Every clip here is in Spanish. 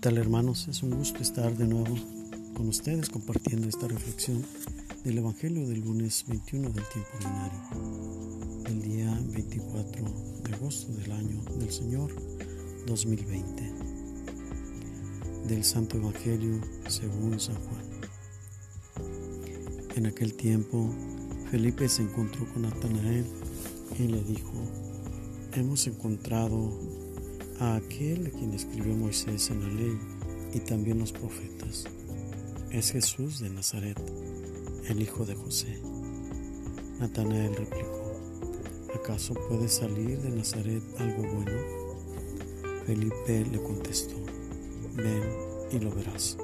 tal hermanos? Es un gusto estar de nuevo con ustedes compartiendo esta reflexión del Evangelio del lunes 21 del tiempo ordinario, el día 24 de agosto del año del Señor 2020, del Santo Evangelio según San Juan. En aquel tiempo, Felipe se encontró con Natanael y le dijo, hemos encontrado a aquel a quien escribió Moisés en la ley y también los profetas. Es Jesús de Nazaret, el hijo de José. Natanael replicó, ¿acaso puede salir de Nazaret algo bueno? Felipe le contestó, ven y lo verás.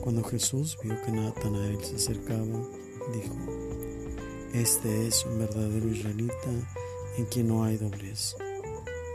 Cuando Jesús vio que Natanael se acercaba, dijo, Este es un verdadero israelita en quien no hay doblez.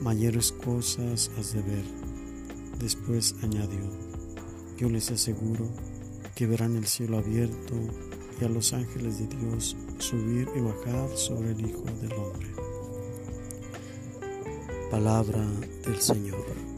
mayores cosas has de ver. Después añadió, yo les aseguro que verán el cielo abierto y a los ángeles de Dios subir y bajar sobre el Hijo del Hombre. Palabra del Señor.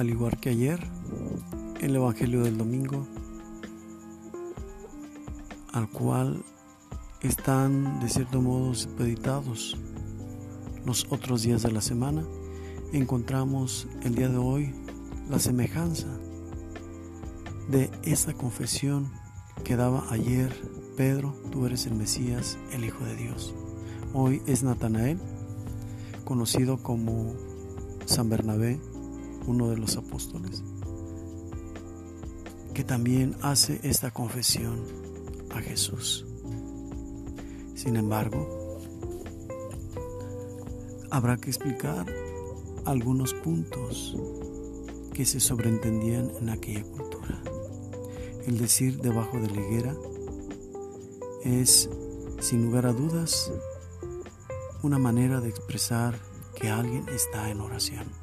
Al igual que ayer, el Evangelio del domingo, al cual están de cierto modo supeditados los otros días de la semana, encontramos el día de hoy la semejanza de esa confesión que daba ayer Pedro, tú eres el Mesías, el Hijo de Dios. Hoy es Natanael, conocido como San Bernabé, uno de los apóstoles, que también hace esta confesión a Jesús. Sin embargo, habrá que explicar algunos puntos que se sobreentendían en aquella cultura. El decir debajo de la higuera es, sin lugar a dudas, una manera de expresar que alguien está en oración.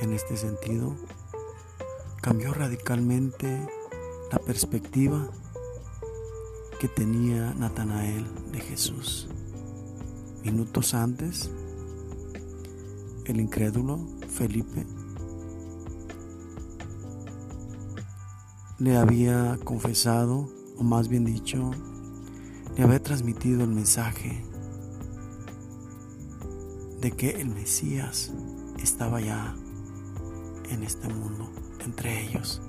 En este sentido, cambió radicalmente la perspectiva que tenía Natanael de Jesús. Minutos antes, el incrédulo Felipe le había confesado, o más bien dicho, le había transmitido el mensaje de que el Mesías estaba ya en este mundo, entre ellos.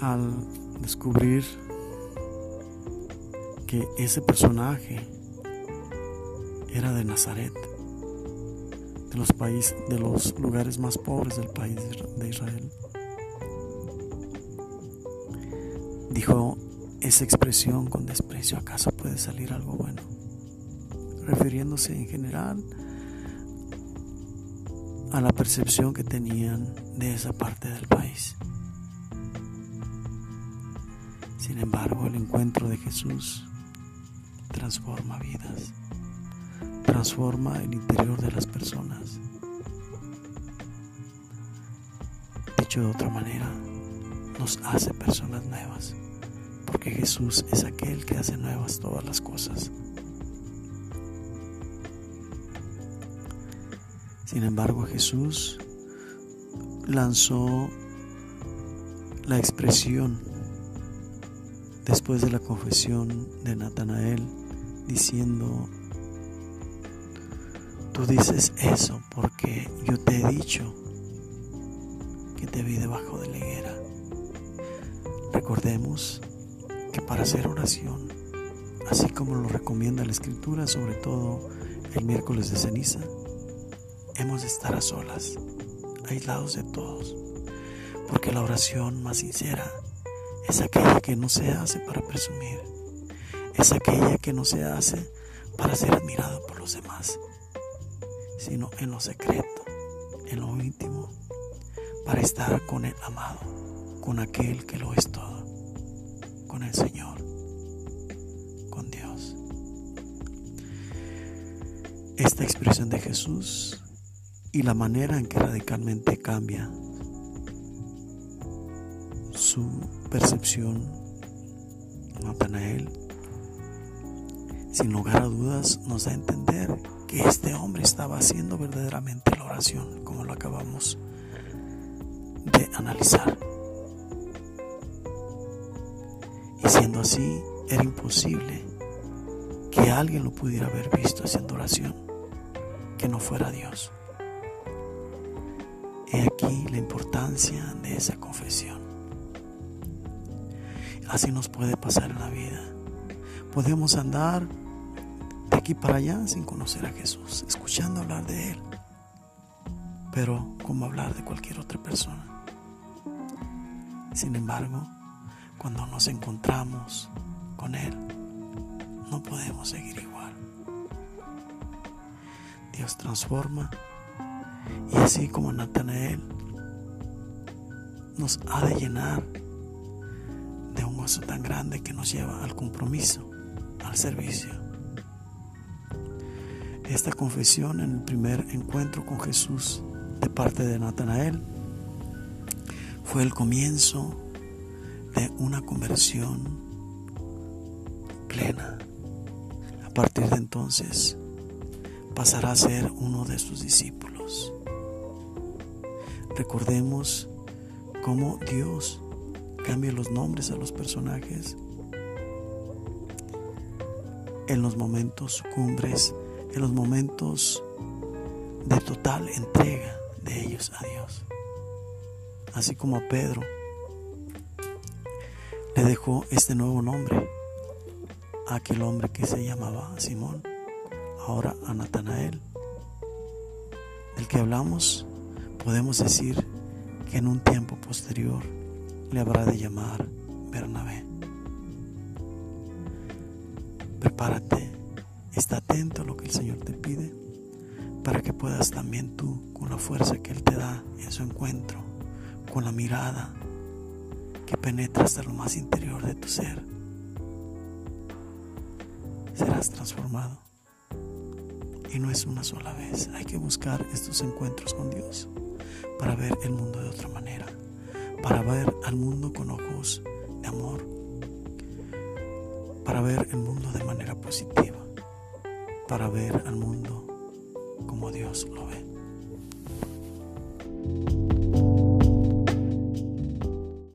Al descubrir que ese personaje era de Nazaret, de los países, de los lugares más pobres del país de Israel. Dijo esa expresión con desprecio, ¿acaso puede salir algo bueno? Refiriéndose en general a la percepción que tenían de esa parte del país. Sin embargo, el encuentro de Jesús transforma vidas, transforma el interior de las personas. Dicho de otra manera, nos hace personas nuevas, porque Jesús es aquel que hace nuevas todas las cosas. Sin embargo, Jesús lanzó la expresión después de la confesión de Natanael diciendo, tú dices eso porque yo te he dicho que te vi debajo de la higuera. Recordemos que para hacer oración así como lo recomienda la escritura, sobre todo el miércoles de ceniza, hemos de estar a solas, aislados de todos, porque la oración más sincera es aquella que no se hace para presumir, es aquella que no se hace para ser admirado por los demás, sino en lo secreto, en lo íntimo, para estar con el amado, con aquel que lo es todo, con el Señor, con Dios. Esta expresión de Jesús y la manera en que radicalmente cambia su percepción Natanael sin lugar a dudas nos da a entender que este hombre estaba haciendo verdaderamente la oración como lo acabamos de analizar. Y siendo así era imposible que alguien lo pudiera haber visto haciendo oración que no fuera Dios He aquí la importancia de esa confesión. Así nos puede pasar en la vida. Podemos andar de aquí para allá sin conocer a Jesús, escuchando hablar de Él, pero como hablar de cualquier otra persona. Sin embargo, cuando nos encontramos con Él, no podemos seguir igual. Dios transforma y así como Natanael nos ha de llenar de un gozo tan grande que nos lleva al compromiso, al servicio. Esta confesión en el primer encuentro con Jesús de parte de Natanael fue el comienzo de una conversión plena. A partir de entonces pasará a ser uno de sus discípulos. Recordemos cómo Dios cambia los nombres a los personajes en los momentos cumbres, en los momentos de total entrega de ellos a Dios. Así como a Pedro le dejó este nuevo nombre a aquel hombre que se llamaba Simón, ahora a Natanael, del que hablamos podemos decir que en un tiempo posterior le habrá de llamar Bernabé. Prepárate, está atento a lo que el Señor te pide para que puedas también tú, con la fuerza que Él te da en su encuentro, con la mirada que penetra hasta lo más interior de tu ser, serás transformado. Y no es una sola vez, hay que buscar estos encuentros con Dios para ver el mundo de otra manera, para ver al mundo con ojos de amor, para ver el mundo de manera positiva, para ver al mundo como Dios lo ve.